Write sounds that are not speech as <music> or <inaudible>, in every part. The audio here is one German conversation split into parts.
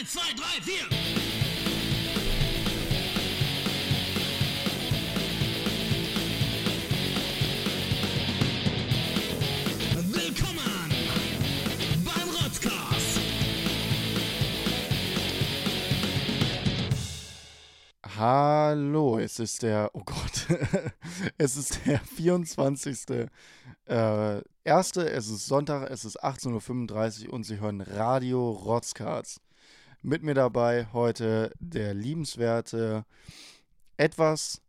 Eins, zwei, drei, vier. Willkommen beim Rotzcast. Hallo, es ist der, oh Gott, <laughs> es ist der 24. Äh, erste, es ist Sonntag, es ist 18.35 Uhr und Sie hören Radio Rotzkarts. Mit mir dabei heute der liebenswerte, etwas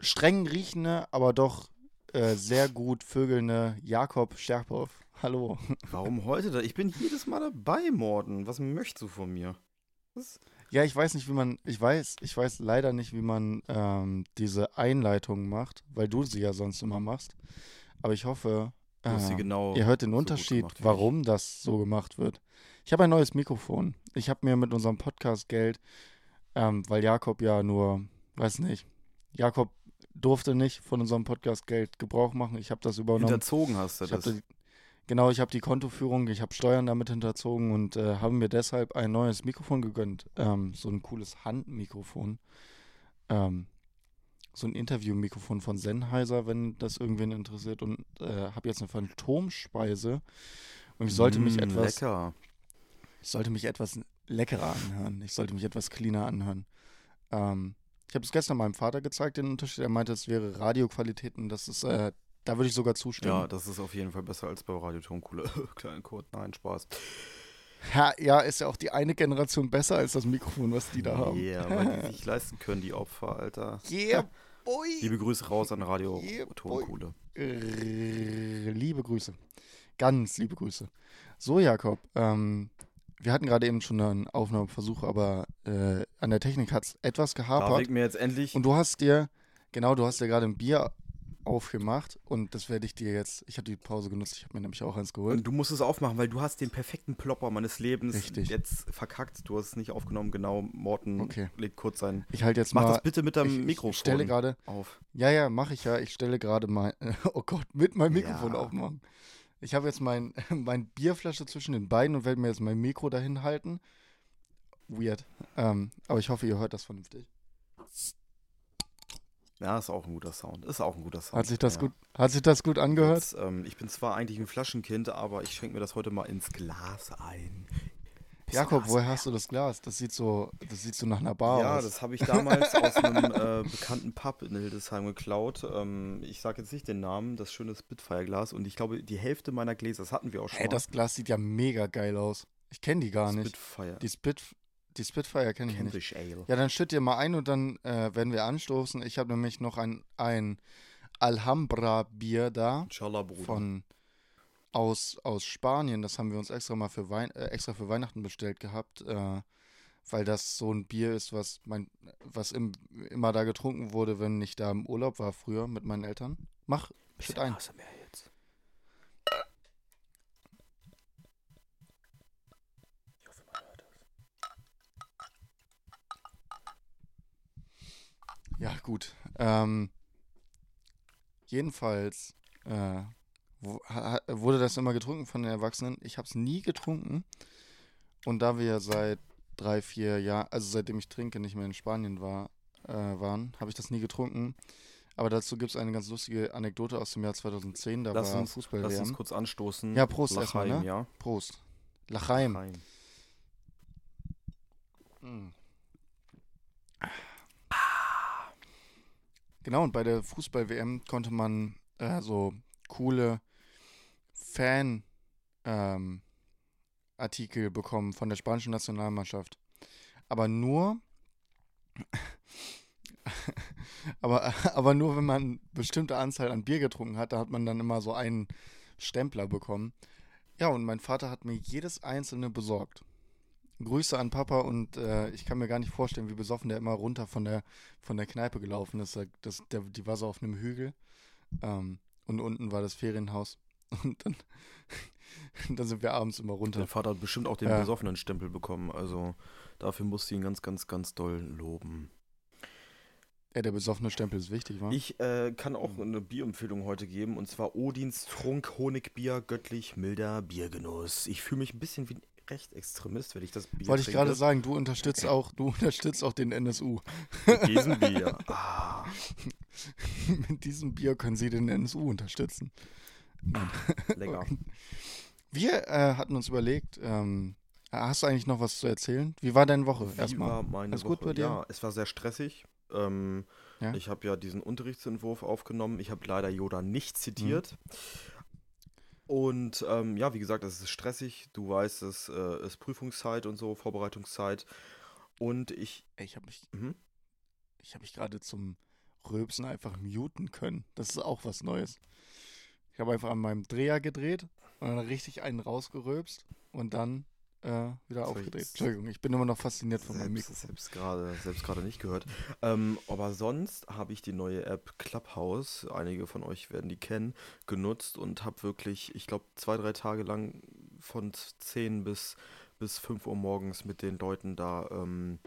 streng riechende, aber doch äh, sehr gut vögelnde Jakob Scherpow. Hallo. <laughs> Warum heute da? Ich bin jedes Mal dabei, Morten. Was möchtest du von mir? Was? Ja, ich weiß nicht, wie man, ich weiß, ich weiß leider nicht, wie man ähm, diese Einleitung macht, weil du sie ja sonst immer machst. Aber ich hoffe, äh, genau ihr hört den so Unterschied, gemacht warum das so gemacht wird. Ich habe ein neues Mikrofon. Ich habe mir mit unserem Podcast Geld, ähm, weil Jakob ja nur, weiß nicht, Jakob durfte nicht von unserem Podcast Geld Gebrauch machen. Ich habe das übernommen. Hinterzogen hast du Ich das. die, genau, ich habe die Kontoführung, ich habe Steuern damit hinterzogen und äh, habe mir deshalb ein neues Mikrofon gegönnt. Ähm, so ein cooles Handmikrofon. Ähm, so ein Interviewmikrofon von Sennheiser, wenn das irgendwen interessiert. Und äh, habe jetzt eine Phantomspeise. Und ich sollte mich Mm, etwas, Lecker. Ich sollte mich etwas leckerer anhören. Ich sollte mich etwas cleaner anhören. Ähm, ich habe es gestern meinem Vater gezeigt, den Unterschied. Er meinte, es wäre Radioqualität und das ist, äh, da würde ich sogar zustimmen. Ja, das ist auf jeden Fall besser als bei Radio Tonkuhle. <laughs> Kleinen Code. Nein, Spaß. Ja, ja, ist ja auch die eine Generation besser als das Mikrofon, was die da haben. Ja, weil die <laughs> sich leisten können, die Opfer, Alter. Yeah, boy. Liebe Grüße raus an Radio Yeah. Tonkuhle. Liebe Grüße. Ganz liebe Grüße. So, Jakob, ähm, wir hatten gerade eben schon einen Aufnahmeversuch, aber äh, an der Technik hat es etwas Darf gehapert. ich mir jetzt endlich. Und du hast dir, genau, du hast dir gerade ein Bier aufgemacht und das werde ich dir jetzt, ich habe die Pause genutzt, ich habe mir nämlich auch eins geholt. Und du musst es aufmachen, weil du hast den perfekten Plopper meines Lebens Richtig. jetzt verkackt. Du hast es nicht aufgenommen, genau. Morten Okay. legt kurz sein. Ich halte jetzt Mach mal, das bitte mit deinem ich, Mikrofon ich stelle gerade, auf. Ja, ja, mache ich ja. Ich stelle gerade mein, <laughs> oh Gott, mit meinem Mikrofon Ja. aufmachen. Ich habe jetzt mein, <laughs> mein Bierflasche zwischen den Beinen und werde mir jetzt mein Mikro dahin halten. Weird. Ähm, aber ich hoffe, ihr hört das vernünftig. Ja, ist auch ein guter Sound. Ist auch ein guter Sound. Hat sich das ja. gut, hat sich das gut angehört? Jetzt, ähm, ich bin zwar eigentlich ein Flaschenkind, aber ich schenke mir das heute mal ins Glas ein. Jakob, Glas woher hast du das Glas? Das sieht so, das sieht so nach einer Bar Ja, aus. das habe ich damals aus <laughs> einem äh, bekannten Pub in Hildesheim geklaut. Ähm, ich sage jetzt nicht den Namen, das schöne Spitfire-Glas. Und ich glaube, die Hälfte meiner Gläser, das hatten wir auch schon Ey, mal. das Glas sieht ja mega geil aus. Ich kenne die gar nicht. Spitfire. Die, Spit, die Spitfire kenne ich nicht. Cambridge Ale. Ja, dann schütt dir mal ein und dann äh, werden wir anstoßen. Ich habe nämlich noch ein, ein Alhambra-Bier da. Inshallah, Bruder. von aus, aus Spanien. Das haben wir uns extra mal für, Wein, äh, extra für Weihnachten bestellt gehabt, äh, weil das so ein Bier ist, was mein, was im, immer da getrunken wurde, wenn ich da im Urlaub war früher mit meinen Eltern. Mach, schütt ein. ASMR jetzt. Ja, gut. Ähm, jedenfalls äh, wurde das immer getrunken von den Erwachsenen. Ich habe es nie getrunken. Und da wir seit drei, vier Jahren, also seitdem ich trinke, nicht mehr in Spanien war, äh, waren, habe ich das nie getrunken. Aber dazu gibt es eine ganz lustige Anekdote aus dem Jahr 2010. Da Lass war uns, Fußball lass uns kurz anstoßen. Ja, Prost erstmal, Lachaim, ne? ja. Prost. Lachaim. Lachaim. Mm. Genau, und bei der Fußball-WM konnte man äh, so coole Fan- ähm, Artikel bekommen von der spanischen Nationalmannschaft. Aber nur, <laughs> aber, aber nur, wenn man eine bestimmte Anzahl an Bier getrunken hat, da hat man dann immer so einen Stempler bekommen. Ja, und mein Vater hat mir jedes einzelne besorgt. Grüße an Papa und äh, ich kann mir gar nicht vorstellen, wie besoffen der immer runter von der, von der Kneipe gelaufen ist. Das, der, die war so auf einem Hügel ähm, und unten war das Ferienhaus. <laughs> Und dann, <laughs> dann sind wir abends immer runter. Dein Vater hat bestimmt auch den Ja. besoffenen Stempel bekommen. Also dafür musst du ihn ganz, ganz, ganz doll loben. Ja, der besoffene Stempel ist wichtig, wa? Ich äh, kann auch eine Bierempfehlung heute geben und zwar Odins Trunk Honigbier, göttlich milder Biergenuss. Ich fühle mich ein bisschen wie ein Rechtsextremist, wenn ich das Bier Wollte ich gerade sagen, du unterstützt auch, du <laughs> unterstützt auch den NSU. Mit diesem Bier. Ah, <laughs> Mit diesem Bier können sie den NSU unterstützen. lecker. <laughs> Wir äh, hatten uns überlegt, ähm, hast du eigentlich noch was zu erzählen? Wie war deine Woche Wie erstmal? war meine Alles Woche? gut bei dir? Ja, es war sehr stressig. Ähm, Ja? Ich habe ja diesen Unterrichtsentwurf aufgenommen. Ich habe leider Yoda nicht zitiert. Mhm. Und ähm, ja, wie gesagt, es ist stressig. Du weißt, es äh, ist Prüfungszeit und so, Vorbereitungszeit. Und ich. Ich habe mich, Mhm. ich habe mich gerade zum Rülpsen einfach muten können. Das ist auch was Neues. Ich habe einfach an meinem Dreher gedreht und dann richtig einen rausgerülpst und dann äh, wieder aufgedreht. Entschuldigung, ich bin immer noch fasziniert von meinem Mikro. selbst gerade selbst gerade nicht gehört. Ähm, aber sonst habe ich die neue App Clubhouse, einige von euch werden die kennen, genutzt und habe wirklich, ich glaube, zwei, drei Tage lang von 10 bis, bis 5 Uhr morgens mit den Leuten da, ähm,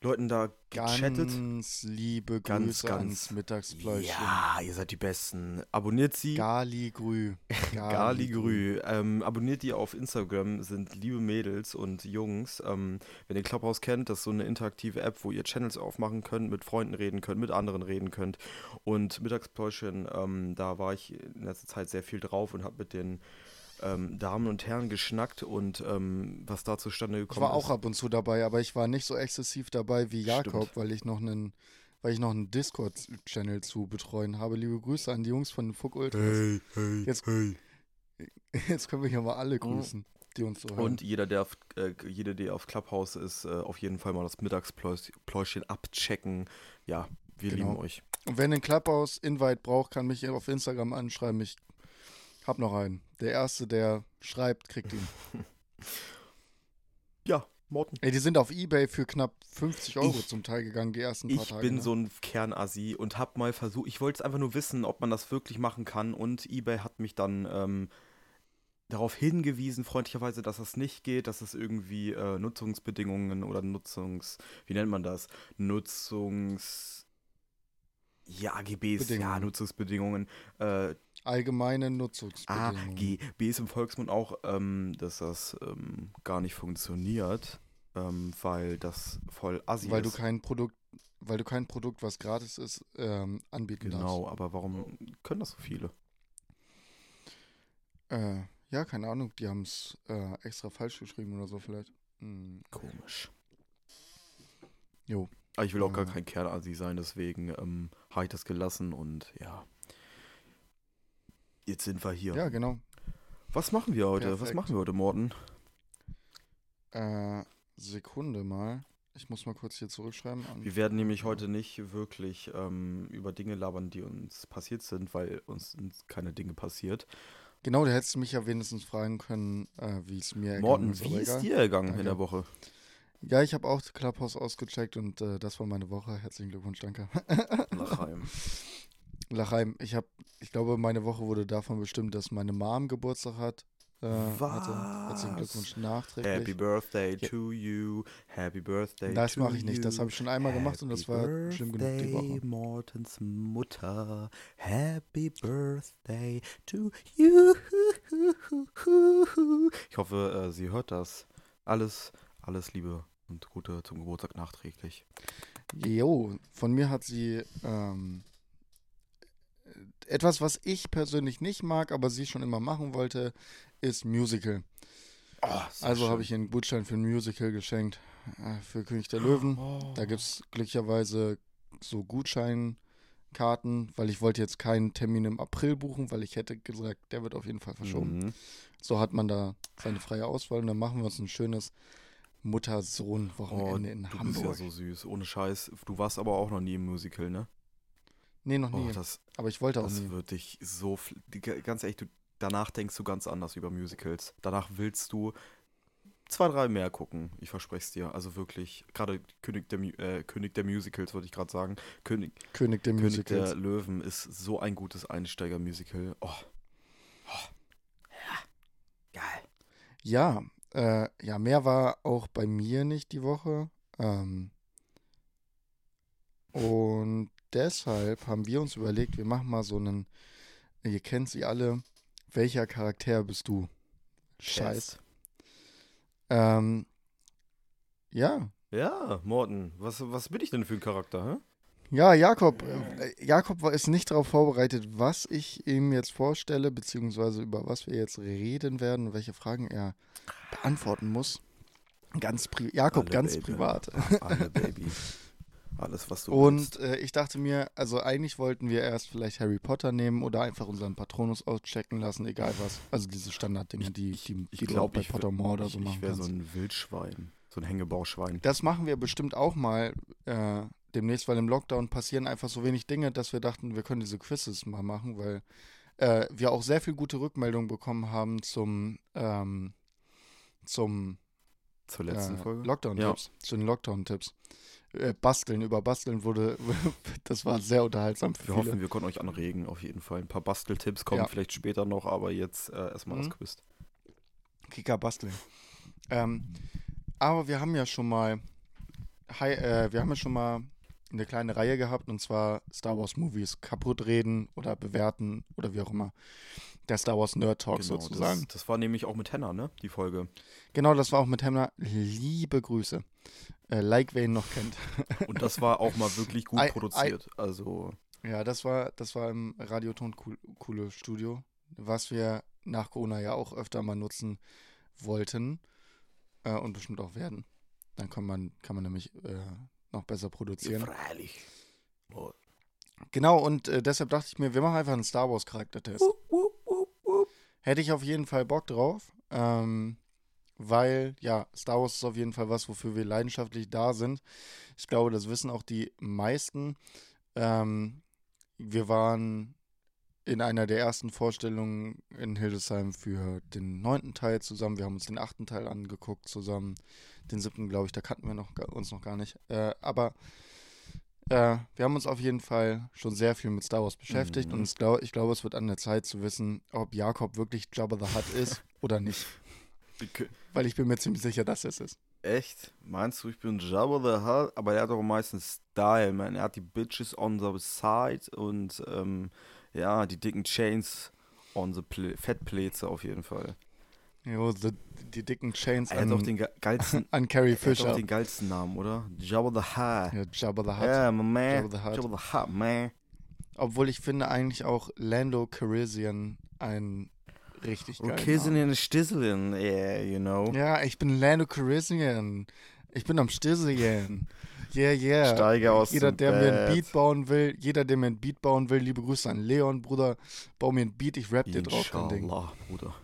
Leuten da gechattet. Ganz liebe Ganz, Grüße ganz- ans Mittagsfläuschen. Ja, ihr seid die Besten. Abonniert sie. Galigrü. <laughs> Galigrü. Ähm, abonniert die auf Instagram, sind liebe Mädels und Jungs. Ähm, wenn ihr Clubhouse kennt, das ist so eine interaktive App, wo ihr Channels aufmachen könnt, mit Freunden reden könnt, mit anderen reden könnt. Und Mittagspläuschen, ähm, da war ich in letzter Zeit sehr viel drauf und habe mit den ähm, Damen und Herren geschnackt und ähm, was da zustande Ich gekommen war auch ist. ab und zu dabei, aber ich war nicht so exzessiv dabei wie Jakob, Stimmt. weil ich noch einen, weil ich noch einen Discord-Channel zu betreuen habe. Liebe Grüße an die Jungs von Fuck Ultras. Hey, hey, Jetzt- hey. <laughs> Jetzt können wir hier mal alle grüßen, die uns so hören. Und jeder, der auf, äh, jeder, der auf Clubhouse ist, äh, auf jeden Fall mal das Mittagspläuschen abchecken. Ja, wir Genau. lieben euch. Und wenn ein Clubhouse Invite braucht, kann mich auf Instagram anschreiben. Ich hab noch einen. Der erste, der schreibt, kriegt ihn. <laughs> Ja, Morten. Ey, die sind auf Ebay für knapp 50 Euro Ich- zum Teil gegangen, die ersten paar Ich Tage. bin ne? so ein Kernassi und hab mal versucht, ich wollte es einfach nur wissen, ob man das wirklich machen kann und eBay hat mich dann ähm, darauf hingewiesen, freundlicherweise, dass das nicht geht, dass es irgendwie äh, Nutzungsbedingungen oder Nutzungs, wie nennt man das? Nutzungs, ja, AGBs, ja, Bedingungen. Nutzungsbedingungen, äh, Allgemeine Nutzungsbedingungen. AGBs im Volksmund auch, ähm, dass das ähm, gar nicht funktioniert, ähm, weil das voll assi weil du ist. kein Produkt, weil du kein Produkt, was gratis ist, ähm, anbieten Genau, aber warum können das so viele? darfst. Äh, ja, keine Ahnung, die haben es äh, extra falsch geschrieben oder so vielleicht. Hm, Komisch. Jo. Aber ich will auch gar Ja. kein Kernasi sein, deswegen ähm, habe ich das gelassen und ja. Jetzt sind wir hier. Ja, genau. Was machen wir heute? Was Perfekt. machen wir heute, Morten? Äh, Sekunde mal. Ich muss mal kurz hier zurückschreiben. Wir werden nämlich heute nicht wirklich ähm, über Dinge labern, die uns passiert sind, weil uns sind keine Dinge passiert. Genau, da hättest du mich ja wenigstens fragen können, äh, wie es mir ergangen Morten, ist. wie aber ist dir ergangen in Danke. der Woche? Ja, ich habe auch Clubhouse ausgecheckt und äh, das war meine Woche. Herzlichen Glückwunsch, danke. Lachheim. <laughs> Lachheim, ich habe, ich glaube, meine Woche wurde davon bestimmt, dass meine Mom Geburtstag hat. Äh, hatte. Herzlichen Was? Glückwunsch nachträglich. Happy Birthday Ja. to you. Happy Birthday Das mache ich nicht. Das habe ich schon einmal gemacht und das Happy war schlimm genug die Birthday, Woche. Mortens Mutter. Happy Birthday to you. Ich hoffe, äh, sie hört das. Alles, alles Liebe und Gute zum Geburtstag nachträglich. Jo, von mir hat sie ähm, etwas, was ich persönlich nicht mag, aber sie schon immer machen wollte, ist Musical. Oh, Also habe ich ihr einen Gutschein für ein Musical geschenkt äh, für König der Löwen. Oh. Da gibt es glücklicherweise so Gutscheinkarten, weil ich wollte jetzt keinen Termin im April buchen, weil ich hätte gesagt, der wird auf jeden Fall verschoben. Mhm. So hat man da seine freie Auswahl und dann machen wir uns ein schönes Oh, Mutter-Sohn-Wochenende in du bist Hamburg. ja so süß. Ohne Scheiß. Du warst aber auch noch nie im Musical, ne? Nee, noch Oh, nie. das, aber ich wollte auch Das nie. wird dich so. Ganz ehrlich, du, danach denkst du ganz anders über Musicals. Danach willst du zwei, drei mehr gucken. Ich verspreche es dir. Also wirklich, gerade König der, äh, König der Musicals, würde ich gerade sagen. König, König der König Musicals. der Löwen ist so ein gutes Einsteiger-Musical. Oh. oh. Ja. Geil. Ja, äh, ja, mehr war auch bei mir nicht die Woche. Ähm, und deshalb haben wir uns überlegt, wir machen mal so einen, ihr kennt sie alle, welcher Charakter bist du? Scheiß. Ähm, ja. Ja, Morten, was, was bin ich denn für ein Charakter, hä? Ja, Jakob. Äh, Jakob war ist nicht darauf vorbereitet, was ich ihm jetzt vorstelle, beziehungsweise über was wir jetzt reden werden und welche Fragen er beantworten muss. Ganz Jakob, Alle, ganz Baby. privat. Alle, Baby. <laughs> Alles, was du Und äh, ich dachte mir, also eigentlich wollten wir erst vielleicht Harry Potter nehmen oder einfach unseren Patronus auschecken lassen, egal was. Also diese Standarddinge, die, die, Ich die du auch glaube, bei ich, wär- Pottermore oder ich, so machen ich wäre so ein Wildschwein. So ein Hängebauschwein. Das machen wir bestimmt auch mal äh, demnächst, weil im Lockdown passieren einfach so wenig Dinge, dass wir dachten, wir können diese Quizzes mal machen, weil äh, wir auch sehr viel gute Rückmeldungen bekommen haben zum, ähm, zum Zur letzten äh, Folge. Lockdown-Tipps, zu den Lockdown-Tipps. Äh, Basteln, über Basteln wurde, <laughs> das war sehr unterhaltsam für Wir viele. hoffen, wir konnten euch anregen, auf jeden Fall. Ein paar Basteltipps kommen Ja. vielleicht später noch, aber jetzt äh, erstmal Mhm. das Quiz. Kika basteln. Ähm, aber wir haben ja schon mal, hi, äh, wir haben ja schon mal eine kleine Reihe gehabt und zwar Star Wars Movies kaputt reden oder bewerten oder wie auch immer. Der Star Wars Nerd Talk Genau, sozusagen. Das, das war nämlich auch mit Henna, ne? Die Folge. Genau, das war auch mit Hemner. Liebe Grüße. Äh, like, wer ihn noch kennt. <laughs> Und das war auch mal wirklich gut ei- produziert. Also, Ja, das war, das war im Radioton cool, coole Studio, was wir nach Corona ja auch öfter mal nutzen wollten äh, und bestimmt auch werden. Dann kann man, kann man nämlich äh, noch besser produzieren. freilich. Oh. Genau, und äh, deshalb dachte ich mir, wir machen einfach einen Star Wars Charaktertest. Hätte ich auf jeden Fall Bock drauf, ähm, weil, ja, Star Wars ist auf jeden Fall was, wofür wir leidenschaftlich da sind. Ich glaube, das wissen auch die meisten. Ähm, wir waren in einer der ersten Vorstellungen in Hildesheim für den neunten Teil zusammen. Wir haben uns den achten Teil angeguckt zusammen. Den siebten, glaube ich, da kannten wir noch, uns noch gar nicht. Äh, aber äh, wir haben uns auf jeden Fall schon sehr viel mit Star Wars beschäftigt Mhm. und glaub, ich glaube, es wird an der Zeit zu wissen, ob Jakob wirklich Jabba the Hutt ist <laughs> oder nicht. Weil ich bin mir ziemlich sicher, dass es ist. Echt? Meinst du, ich bin Jabba the Hutt? Aber er hat doch meistens Style, man. Er hat die Bitches on the side und ähm, ja, die dicken Chains on the Pl Fettplätze auf jeden Fall. Jo, die, die dicken Chains Er an, den ge- geilsten, <laughs> an Carrie er hat Fisher. den geilsten Namen, oder? Jabba the Hutt. Ja, Jabba the Hutt. My man. Jabba the Hutt. Jabba the Hutt, man. Obwohl ich finde eigentlich auch Lando Calrissian ein richtig geiler Kissing Name. Stisseln, yeah, you know. Ja, ich bin Lando Calrissian. Ich bin am Stisseln. <laughs> Yeah, yeah. Steige aus Jeder, der mir ein Bett. Beat bauen will, jeder, der mir ein Beat bauen will, liebe Grüße an Leon, Bruder. Bau mir ein Beat, ich rap dir drauf. Inshallah, Bruder.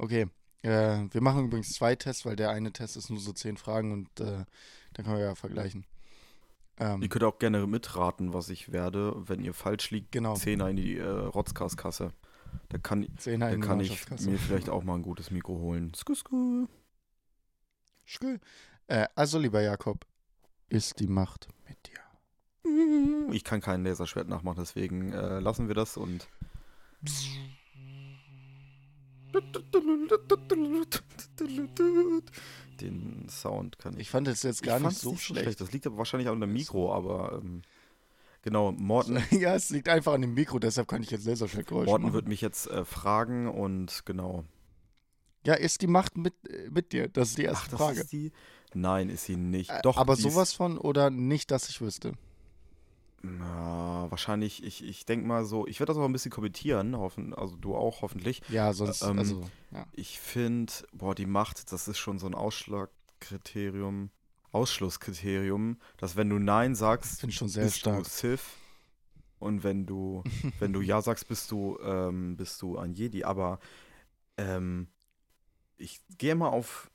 Okay. Äh, wir machen übrigens zwei Tests, weil der eine Test ist nur so zehn Fragen und äh, dann können wir ja vergleichen. Ähm, Ihr könnt auch gerne mitraten, was ich werde. Wenn ihr falsch liegt, Genau. Zehner in die äh, Rotzkaskasse. Da kann, da kann ich mir vielleicht auch mal ein gutes Mikro holen. Sku, sku. Skül. Äh, also, lieber Jakob, ist die Macht mit dir. Ich kann kein Laserschwert nachmachen, deswegen äh, lassen wir das und. Den Sound kann ich. Ich fand es jetzt gar nicht so schlecht. Das liegt aber wahrscheinlich auch an dem Mikro, aber ähm, genau, Morten, <laughs> ja, es liegt einfach an dem Mikro, deshalb kann ich jetzt Laserschwertgeräusche Morten machen. wird mich jetzt äh, fragen und genau. Ja, ist die Macht mit, äh, mit dir? Das ist die erste Ach, Frage. ist die? Nein, ist sie nicht. Doch, aber sowas von oder nicht, dass ich wüsste. Na, wahrscheinlich, ich, ich denke mal so, ich werde das auch ein bisschen kommentieren, hoffen, also du auch hoffentlich. Ja, sonst, Ähm, also, ja. Ich finde, boah, die Macht, das ist schon so ein Ausschlagkriterium, Ausschlusskriterium, dass wenn du Nein sagst, Finde ich schon sehr bist stark. du Sith und wenn du, <laughs> wenn du Ja sagst, bist du, ähm, bist du ein Jedi. Aber ähm, ich gehe mal auf,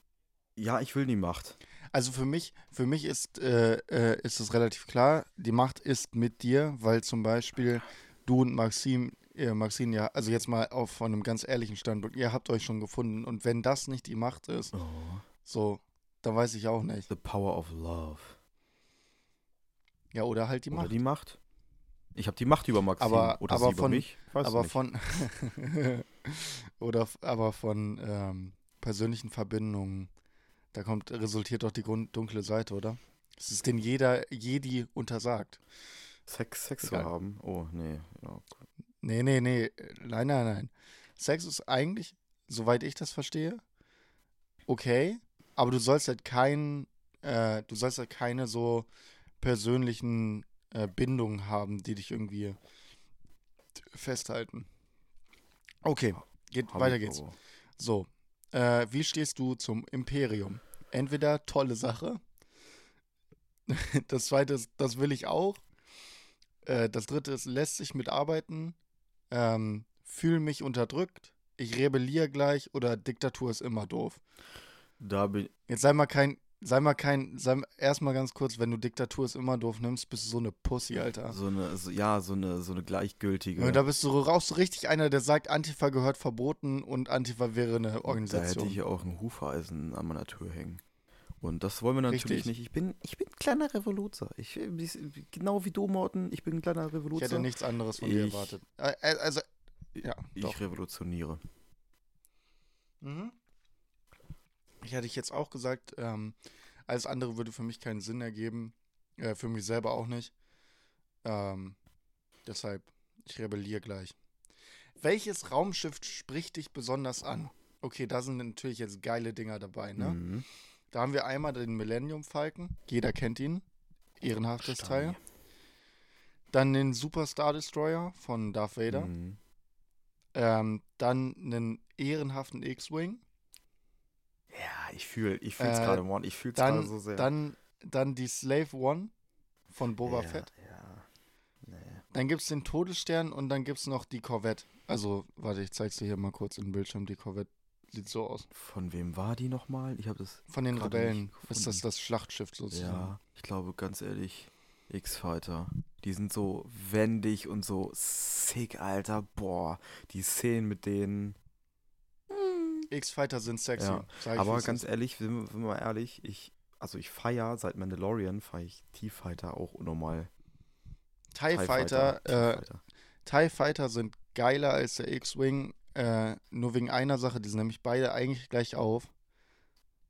ja, ich will die Macht. Also für mich, für mich ist, äh, äh, ist es relativ klar, die Macht ist mit dir, weil zum Beispiel du und Maxim, äh, Maxine, ja, also jetzt mal auf von einem ganz ehrlichen Standpunkt, ihr habt euch schon gefunden und wenn das nicht die Macht ist, Oh, so, dann weiß ich auch nicht. the power of love. Ja, oder halt die Oder Macht. die Macht. Ich habe die Macht über Maxim Aber- oder aber sie über von- mich. Weiß aber nicht. von <laughs> oder aber von ähm, persönlichen Verbindungen, da kommt resultiert doch die Grund, dunkle Seite, oder? Es ist denn jeder Jedi untersagt. Sex, Sex zu haben. Oh, nee. Ja, Nee, nee, nee. Nein, nein, nein. Sex ist eigentlich, soweit ich das verstehe, okay, aber du sollst halt kein, äh, du sollst halt keine so persönlichen äh, Bindungen haben, die dich irgendwie festhalten. Okay, geht, Hab weiter geht's. So, äh, wie stehst du zum Imperium? Entweder tolle Sache. <laughs> Das zweite ist, das will ich auch. Äh, das dritte ist, lässt sich mitarbeiten. Ähm, fühle mich unterdrückt. Ich rebelliere gleich oder Diktatur ist immer doof. Da bin Jetzt sei mal kein, sei mal kein, sei erstmal ganz kurz, wenn du Diktatur ist immer doof nimmst, bist du so eine Pussy, Alter. so eine, so, ja, so eine, so eine gleichgültige. Und da bist du rauchst du richtig einer, der sagt, Antifa gehört verboten und Antifa wäre eine Da hätte Organisation. ich ja auch ein Hufeisen an meiner Tür hängen. Und das wollen wir natürlich Richtig. nicht. Ich bin, ich bin ein kleiner Revoluzer. Ich, ich- genau wie du, Morten, ich bin ein kleiner Ich Revoluzer. hätte nichts anderes von dir Ich- erwartet. Äh, äh, also, ja, ich doch. revolutioniere. Mhm. Ich hätte ich jetzt auch gesagt, ähm, alles andere würde für mich keinen Sinn ergeben. Äh, für mich selber auch nicht. Ähm, deshalb, ich rebelliere gleich. Welches Raumschiff spricht dich besonders an? Okay, da sind natürlich jetzt geile Dinger dabei, ne? Mhm. Da haben wir einmal den Millennium Falcon. Jeder kennt ihn. Ehrenhaftes. Teil. Dann den Super Star Destroyer von Darth Vader. Mhm. Ähm, dann einen ehrenhaften X-Wing. Ja, ich fühle ich fühl's Äh, gerade, Morten. Ich fühl's gerade Dann, so sehr. dann, dann die Slave One von Boba ja, Fett. Ja. Nee. Dann gibt es den Todesstern und dann gibt es noch die Corvette. Also, warte, ich zeig's dir hier mal kurz im Bildschirm. Die Corvette sieht so aus. Von wem war die nochmal? Ich habe das. Von den Gerade Rebellen ist das das Schlachtschiff sozusagen. Ja, ich glaube, ganz ehrlich, X-Fighter. Die sind so wendig und so sick, Alter. Boah, die Szenen mit denen. X-Fighter sind sexy. Ja, Aber ganz ist. ehrlich, sind wir, mal ehrlich, ich, also ich feier seit Mandalorian, feiere ich T-Fighter auch unnormal. TIE Fighter, äh. TIE Fighter sind geiler als der X-Wing, äh, nur wegen einer Sache, die sind nämlich beide eigentlich gleich auf.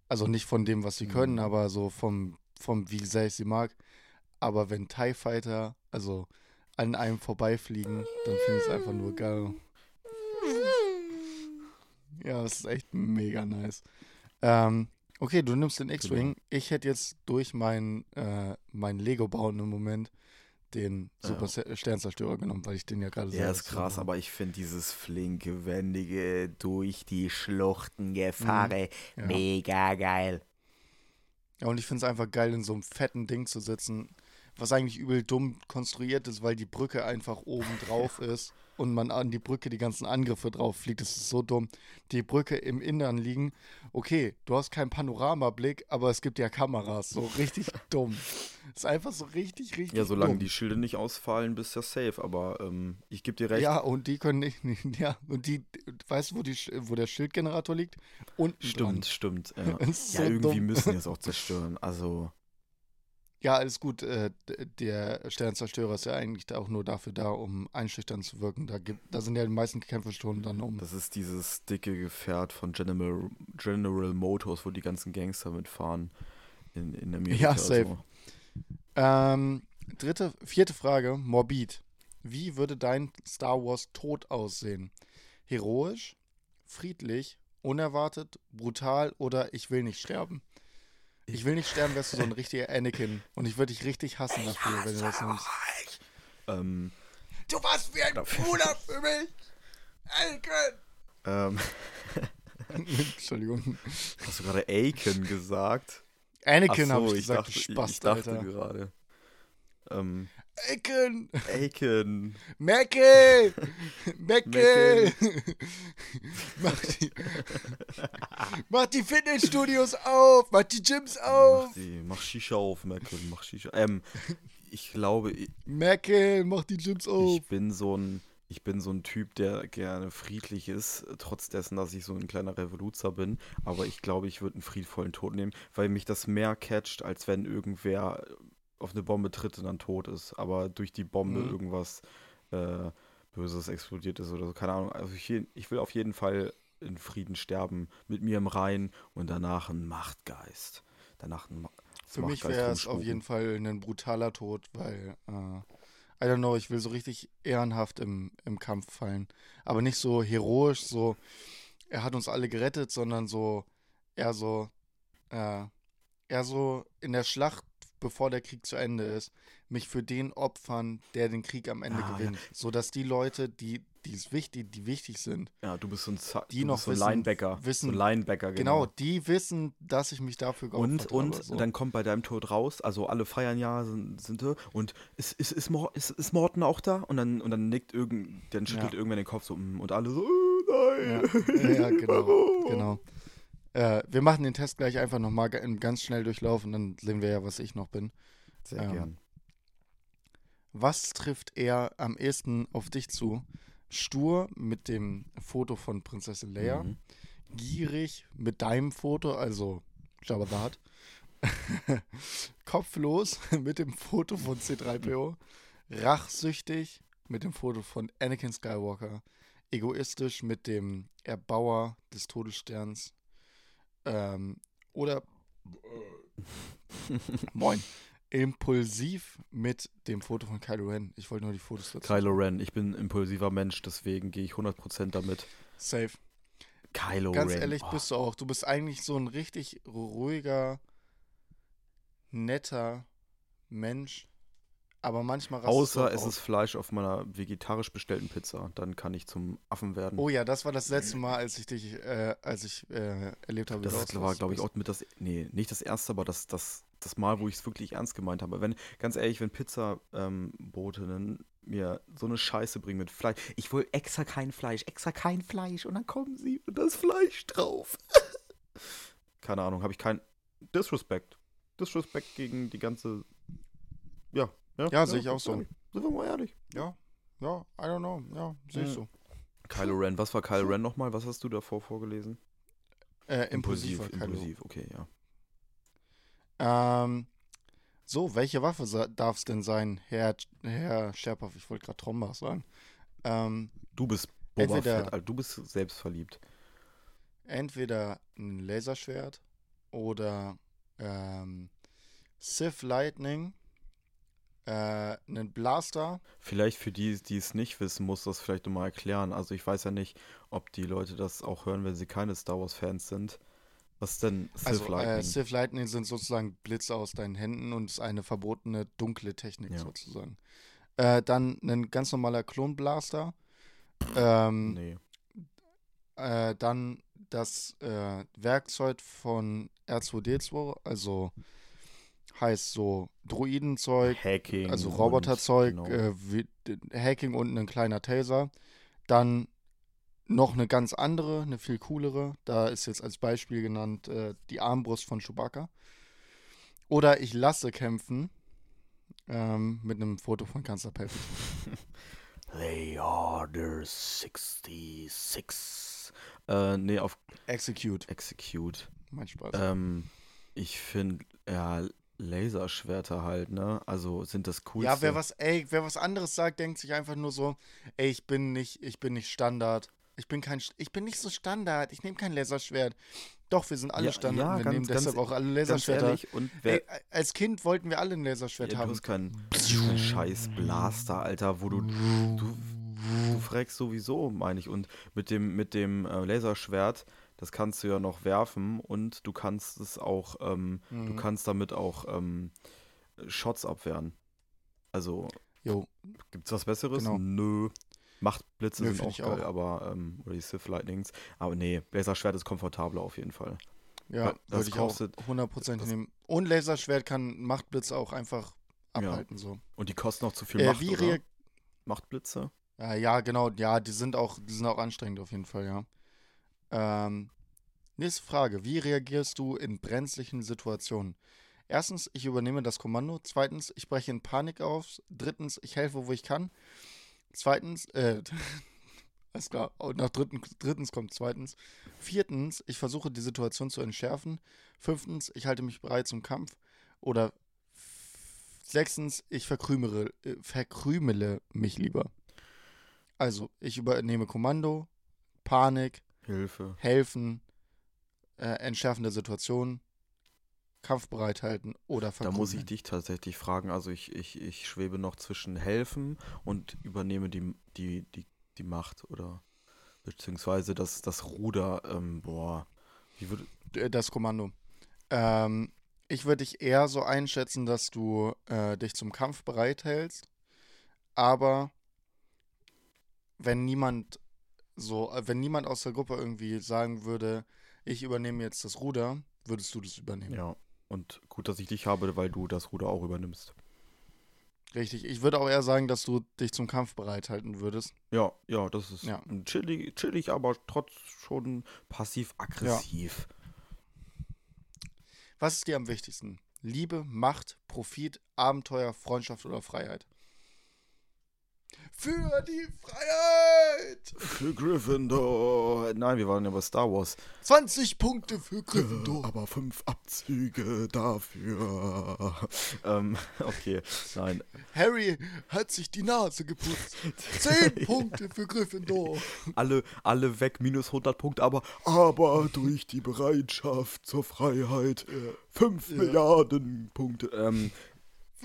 Also nicht von dem, was sie können, Mhm. aber so vom, vom, wie sehr ich sie mag. Aber wenn TIE Fighter, also an einem vorbeifliegen, dann finde ich es einfach nur geil. Ja, das ist echt mega nice. Ähm, okay, du nimmst den X-Wing. Ich hätte jetzt durch mein, äh, mein Lego-Bauen im Moment den Ja. Super Se- Sternzerstörer genommen, weil ich den ja gerade Ja, selber ist krass, zusammen- aber ich finde dieses flinke, wendige, durch die Schluchten gefahre Mhm. Ja. mega geil. Ja, und ich finde es einfach geil, in so einem fetten Ding zu sitzen, was eigentlich übel dumm konstruiert ist, weil die Brücke einfach oben drauf <laughs> ist und man an die Brücke die ganzen Angriffe drauf fliegt. Das ist so dumm. Die Brücke im Innern liegen. Okay, du hast keinen Panoramablick, aber es gibt ja Kameras. So richtig <laughs> dumm. Ist einfach so richtig, richtig Ja, solange dumm. die Schilde nicht ausfallen, bist du ja safe, aber ähm, ich gebe dir recht. Ja, und die können nicht, <laughs> ja, und die, weißt du, wo, die, wo der Schildgenerator liegt? Unten Stimmt, dran. stimmt. Ja, <laughs> ja so irgendwie dumm. müssen die es auch zerstören. Also, Ja, alles gut. Äh, der Sternzerstörer ist ja eigentlich auch nur dafür da, um einschüchtern zu wirken. Da, gibt, da sind ja die meisten Kämpfe schon dann um. das ist dieses dicke Gefährt von General, General Motors, wo die ganzen Gangster mitfahren in, in Amerika. Ja, safe. So. Ähm, dritte, vierte Frage, Morbid. Wie würde dein Star Wars Tod aussehen? Heroisch, friedlich, unerwartet, brutal oder ich will nicht sterben? Ich will nicht sterben, wärst du so ein <laughs> richtiger Anakin. Und ich würde dich richtig hassen dafür, wenn du das nimmst. Ähm, Du warst wie ein Bruder für mich! Anakin! ähm, <laughs> Entschuldigung. hast du gerade Aiken gesagt? Anakin habe ich gesagt, dachte, du ich, Spast, ich dachte Alter. gerade. Ähm, Anakin! Aiken. Mackie! Mackie! Mackie. mach, die, mach die Fitnessstudios auf! Mach die Gyms Mach, auf! die, mach Shisha auf, Merkel, mach Shisha. Ähm, ich glaube, ich, Mackie, mach die Gyms auf! ich bin so ein, ich bin so ein Typ, der gerne friedlich ist, trotz dessen, dass ich so ein kleiner Revoluzer bin. Aber ich glaube, ich würde einen friedvollen Tod nehmen, weil mich das mehr catcht, als wenn irgendwer auf eine Bombe tritt und dann tot ist. Aber durch die Bombe Mhm. irgendwas äh, Böses explodiert ist oder so. Keine Ahnung. Also ich, ich will auf jeden Fall in Frieden sterben, mit mir im Reinen und danach ein Machtgeist. Danach ein Ma Für mich Machtgeist wäre es auf jeden Fall ein brutaler Tod, weil, äh, I don't know, ich will so richtig ehrenhaft im, im Kampf fallen. Aber nicht so heroisch, so, er hat uns alle gerettet, sondern so, eher so, äh, eher so in der Schlacht, bevor der Krieg zu Ende ist, mich für den opfern, der den Krieg am Ende Ah, ja. gewinnt. Sodass die Leute, die, die, es wichtig, die wichtig sind, Ja, du bist so ein, Za Die noch so ein wissen- Linebacker. wissen- so Linebacker, genau, genau. die wissen, dass ich mich dafür Und, geopfert und habe. So. dann kommt bei deinem Tod raus, also alle feiern ja, sind, sind da, und ist, ist, ist, ist, ist Morten auch da? Und dann, und dann nickt irgend, dann schüttelt Ja. irgendwer den Kopf so, mm, und alle so, oh, Ja, nein. ja genau, <laughs> genau. Äh, wir machen den Test gleich einfach nochmal ganz schnell durchlaufen, dann sehen wir ja, was ich noch bin. Sehr Ähm, gern. Was trifft eher am ehesten auf dich zu? Stur mit dem Foto von Prinzessin Leia, Mhm. gierig mit deinem Foto, also Jabba the Hutt, <laughs> kopflos mit dem Foto von C3PO, rachsüchtig mit dem Foto von Anakin Skywalker, egoistisch mit dem Erbauer des Todessterns. Ähm, oder <laughs> moin, impulsiv mit dem Foto von Kylo Ren. Ich wollte nur die Fotos dazu. Kylo Ren, ich bin ein impulsiver Mensch, deswegen gehe ich 100% damit. Safe. Kylo Ganz Ren. ehrlich oh. bist du auch. Du bist eigentlich so ein richtig ruhiger, netter Mensch. Aber manchmal Außer es aus. ist Fleisch auf meiner vegetarisch bestellten Pizza, dann kann ich zum Affen werden. Oh ja, das war das letzte Mal, als ich dich, äh, als ich äh, erlebt habe, Das du war, glaube ich, auch mit das, nee, nicht das erste, aber das, das, das Mal, wo ich es wirklich ernst gemeint habe. Wenn, ganz ehrlich, wenn Pizza-Botinnen mir so eine Scheiße bringen mit Fleisch, ich will extra kein Fleisch, extra kein Fleisch und dann kommen sie und das Fleisch drauf. <laughs> Keine Ahnung, habe ich kein Disrespect. Disrespect gegen die ganze, ja. Ja, sehe ich auch so. ehrlich. Sind wir mal ehrlich. Ja, ja, I don't know. Ja, sehe ich Ja. so. Kylo Ren, was war Kylo Ren nochmal? Was hast du davor vorgelesen? Äh, impulsiver Kylo. impulsiv, okay, ja. Ähm, so, welche Waffe darf es denn sein, Herr, Herr Scherpaff? Ich wollte gerade Trombach sagen. Ähm, Du bist Boba Entweder- Fett, also du bist selbstverliebt. entweder ein Laserschwert oder ähm, Sith Lightning, äh, einen Blaster. Vielleicht für die, die es nicht wissen, muss das vielleicht nochmal erklären. Also ich weiß ja nicht, ob die Leute das auch hören, wenn sie keine Star Wars-Fans sind. Was ist denn Sith Also äh, Lightning? Sith Lightning sind sozusagen Blitze aus deinen Händen und ist eine verbotene dunkle Technik Ja. sozusagen. Äh, dann ein ganz normaler Klonblaster. Ähm, nee. äh, dann das äh, Werkzeug von R2D2, also heißt so Droidenzeug, Hacking. also Roboterzeug, genau. äh, Hacking und ein kleiner Taser. Dann noch eine ganz andere, eine viel coolere. Da ist jetzt als Beispiel genannt äh, die Armbrust von Chewbacca. Oder ich lasse kämpfen ähm, mit einem Foto von Kanzler Palpatine. <laughs> They Order 66. Äh, nee, auf Execute, Execute. mein Spaß. Ähm, ich finde, ja, Laserschwerter halt, ne? Also sind das coolste. Ja, wer was, ey, wer was anderes sagt, denkt sich einfach nur so, ey, ich bin nicht, ich bin nicht Standard. Ich bin kein, ich bin nicht so Standard. Ich nehme kein Laserschwert. Doch, wir sind alle Ja, Standard. ja, wir ganz- nehmen ganz- deshalb auch alle Ganz Laserschwerter. ehrlich, Ey, als Kind wollten wir alle ein Laserschwert Ja, du haben. hast keinen kein scheiß Blaster, Alter, wo du, du, du fragst sowieso, meine ich. Und mit dem, mit dem äh, Laserschwert, das kannst du ja noch werfen und du kannst es auch, ähm, du Mhm. kannst damit auch ähm, Shots abwehren. Also, Jo, gibt's was Besseres? Genau. Nö. Machtblitze Nö, sind auch geil, auch. aber, ähm, oder die Sith Lightnings. Aber nee, Laserschwert ist komfortabler auf jeden Fall. ja, das würde ich auch kostet- 100% das- nehmen. Und Laserschwert kann Machtblitze auch einfach Ja. abhalten, so. Und die kosten auch zu viel Äh, Macht, wie oder? reagiert Machtblitze? Ja, ja, genau. Ja, die sind auch, die sind auch anstrengend auf jeden Fall, ja. Ähm, nächste Frage. Wie reagierst du in brenzlichen Situationen? Erstens, ich übernehme das Kommando. Zweitens, ich breche in Panik auf. Drittens, ich helfe, wo ich kann. Zweitens, äh, <laughs> alles klar. Und nach dritten, drittens kommt zweitens. Viertens, ich versuche die Situation zu entschärfen. Fünftens, ich halte mich bereit zum Kampf. Oder sechstens, ich verkrümere, äh, verkrümele mich lieber. Also, ich übernehme Kommando, Panik, Hilfe. helfen, äh, entschärfen der Situation, kampfbereit halten oder Da verkrümeln. muss ich dich tatsächlich fragen. Also ich, ich, ich schwebe noch zwischen helfen und übernehme die, die, die, die Macht oder beziehungsweise das, das Ruder. Ähm, boah, wie würde. D- Das Kommando. Ähm, ich würde dich eher so einschätzen, dass du äh, dich zum Kampf bereithältst, aber wenn niemand so, äh, wenn niemand aus der Gruppe irgendwie sagen würde, ich übernehme jetzt das Ruder, würdest du das übernehmen. Ja. Und gut, dass ich dich habe, weil du das Ruder auch übernimmst. Richtig. Ich würde auch eher sagen, dass du dich zum Kampf bereithalten würdest. Ja, ja, das ist Ja. chillig, chillig, aber trotz schon passiv-aggressiv. Was ist dir am wichtigsten? Liebe, Macht, Profit, Abenteuer, Freundschaft oder Freiheit? Für die Freiheit! Für Gryffindor. Nein, wir waren ja bei Star Wars. 20 Punkte für Gryffindor. Aber fünf Abzüge dafür. <laughs> ähm, okay, nein. Harry hat sich die Nase geputzt. <laughs> 10 Punkte für Gryffindor. Alle, alle weg, minus 100 Punkte, aber, aber durch die Bereitschaft zur Freiheit. Fünf Milliarden Punkte. Ähm,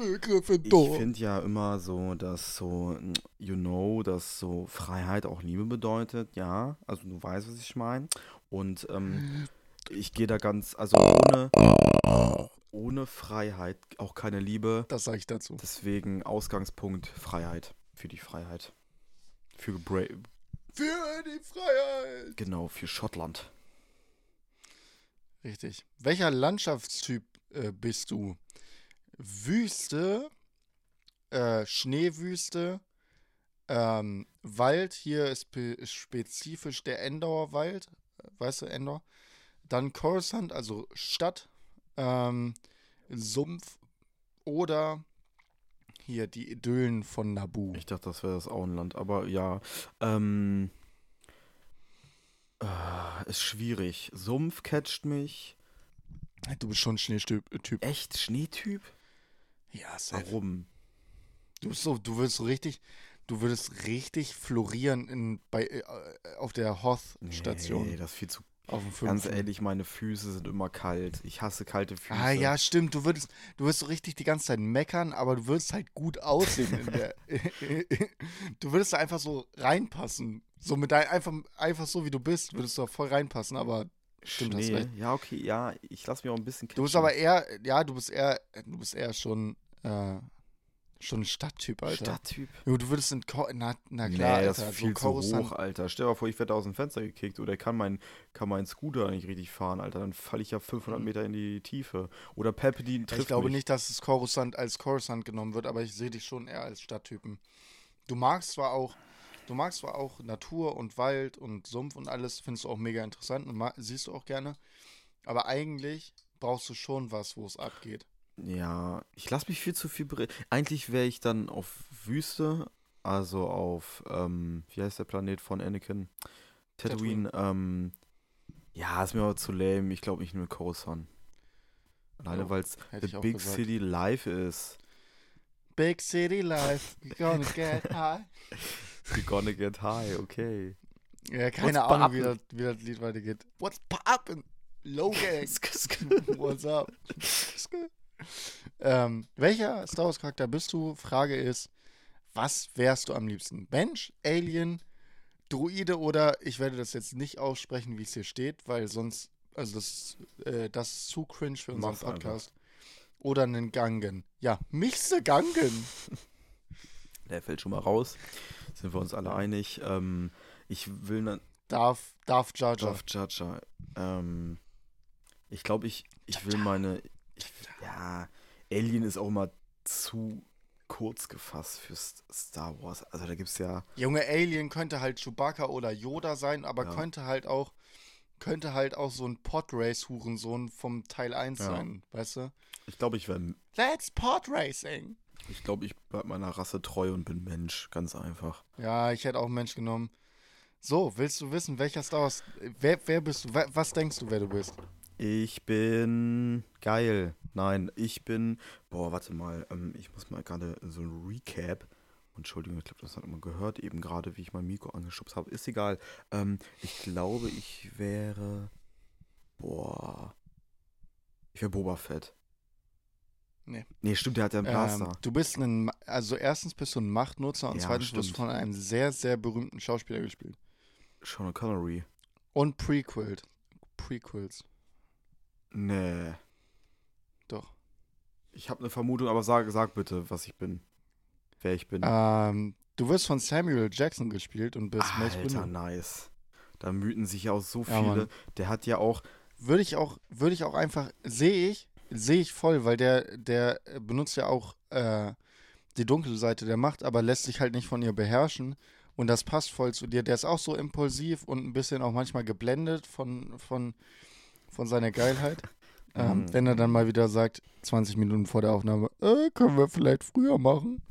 Für Ich finde ja immer so, dass so, you know, dass so Freiheit auch Liebe bedeutet, ja. Also du weißt, was ich meine. Und ähm, ich gehe da ganz, also ohne, ohne Freiheit auch keine Liebe. Das sage ich dazu. Deswegen Ausgangspunkt Freiheit. Für die Freiheit. Für Bra Für die Freiheit. genau, für Schottland. Richtig. Welcher Landschaftstyp äh, bist du? Wüste, äh, Schneewüste, ähm, Wald, hier ist spe spezifisch der Endauer Wald, weißt du, Endor? Dann Coruscant, also Stadt, ähm, Sumpf oder hier die Idyllen von Naboo. Ich dachte, das wäre das Auenland, aber ja. Ähm, äh, ist schwierig. Sumpf catcht mich. Du bist schon Schneetyp. Typ. Echt Schneetyp? Ja, safe. Warum? Du bist so, du würdest so richtig, du würdest richtig florieren in, bei, äh, auf der Hoth-Station. Nee, das ist viel zu. auf dem Ganz ehrlich, meine Füße sind immer kalt. Ich hasse kalte Füße. Ah ja, stimmt. Du würdest, du würdest so richtig die ganze Zeit meckern, aber du würdest halt gut aussehen in der. <laughs> du würdest da einfach so reinpassen. So mit dein, einfach, einfach so wie du bist, würdest du da voll reinpassen, aber stimmt, Schnee. recht. Ja, okay, ja, ich lasse mich auch ein bisschen du bist catchen. aber eher, ja, du bist eher, du bist eher schon, äh, schon ein Stadttyp, Alter. Stadttyp. Jo, du würdest in, Ko na, na Nee, klar, das Alter, ist viel so zu hoch, Alter. Stell dir mal vor, ich werde aus dem Fenster gekickt oder kann mein, kann mein Scooter nicht richtig fahren, Alter. Dann falle ich ja 500 Meter in die Tiefe. Oder Palpatine trifft Ich glaube mich. nicht, dass es Coruscant als Coruscant genommen wird, aber ich sehe dich schon eher als Stadttypen. Du magst zwar auch, du magst zwar auch Natur und Wald und Sumpf und alles, findest du auch mega interessant und siehst du auch gerne, aber eigentlich brauchst du schon was, wo es abgeht. Ja, ich lasse mich viel zu viel Eigentlich wäre ich dann auf Wüste, also auf, ähm, wie heißt der Planet von Anakin? Tatooine. Ähm, ja, ist mir aber zu lame. Ich glaube, ich nehme Coruscant. Alleine, Ja, weil es The Big gesagt. City Life ist. Big City Life, we gonna get high. <laughs> We gonna get high, okay. Ja, keine What's Ahnung, wie das, wie das Lied weitergeht. What's poppin'? Low <laughs> Gang. What's up? ähm, welcher Star Wars Charakter bist du? Frage ist, was wärst du am liebsten? Mensch, Alien, Druide oder ich werde das jetzt nicht aussprechen, wie es hier steht, weil sonst, also das, äh, das ist zu cringe für unseren Mach's einfach. Podcast. Oder einen Gangen. Ja, michse Gangen. <laughs> Der fällt schon mal raus. Sind wir uns alle einig. Ähm, ich will dann. Darf, darf Jar Jar. Darth Jar Jar. Ähm, ich glaube, ich, ich will meine. Ich, ja, Alien ist auch immer zu kurz gefasst für Star Wars. Also da gibt es ja. Junge Alien könnte halt Chewbacca oder Yoda sein, aber Ja. könnte halt auch könnte halt auch so ein Podrace-Hurensohn vom Teil 1 Ja. sein, weißt du? Ich glaube, ich werde. Let's Podracing! Ich glaube, ich bleib meiner Rasse treu und bin Mensch. Ganz einfach. Ja, ich hätte auch Mensch genommen. So, willst du wissen, welcher Star Wars. Wer, wer bist du? Was denkst du, wer du bist? Ich bin geil. Nein, ich bin. Boah, warte mal. Ähm, ich muss mal gerade so ein Recap. Entschuldigung, ich glaube, das hat man gehört, eben gerade, wie ich mein Mikro angeschubst habe. Ist egal. Ähm, ich glaube, ich wäre. Boah. Ich wäre Boba Fett. Nee. Nee, stimmt, der hat ja einen Blaster. Ähm, du bist ein. Also, erstens bist du ein Machtnutzer und Ja, zweitens wirst du stimmt. von einem sehr, sehr berühmten Schauspieler gespielt. Sean Connery. Und Prequel. Prequels. Nee. Doch. Ich habe eine Vermutung, aber sag, sag bitte, was ich bin. Wer ich bin. Ähm, du wirst von Samuel Jackson gespielt und bist Mace Alter, Windu. nice. Da müten sich ja auch so Ja, viele. Mann. der hat ja auch. Würde ich auch, würde ich auch einfach, sehe ich, sehe ich voll, weil der, der benutzt ja auch äh, die dunkle Seite der Macht, aber lässt sich halt nicht von ihr beherrschen. Und das passt voll zu dir. Der ist auch so impulsiv und ein bisschen auch manchmal geblendet von, von, von seiner Geilheit. <laughs> ähm, Mhm. wenn er dann mal wieder sagt, 20 Minuten vor der Aufnahme, äh, können wir vielleicht früher machen.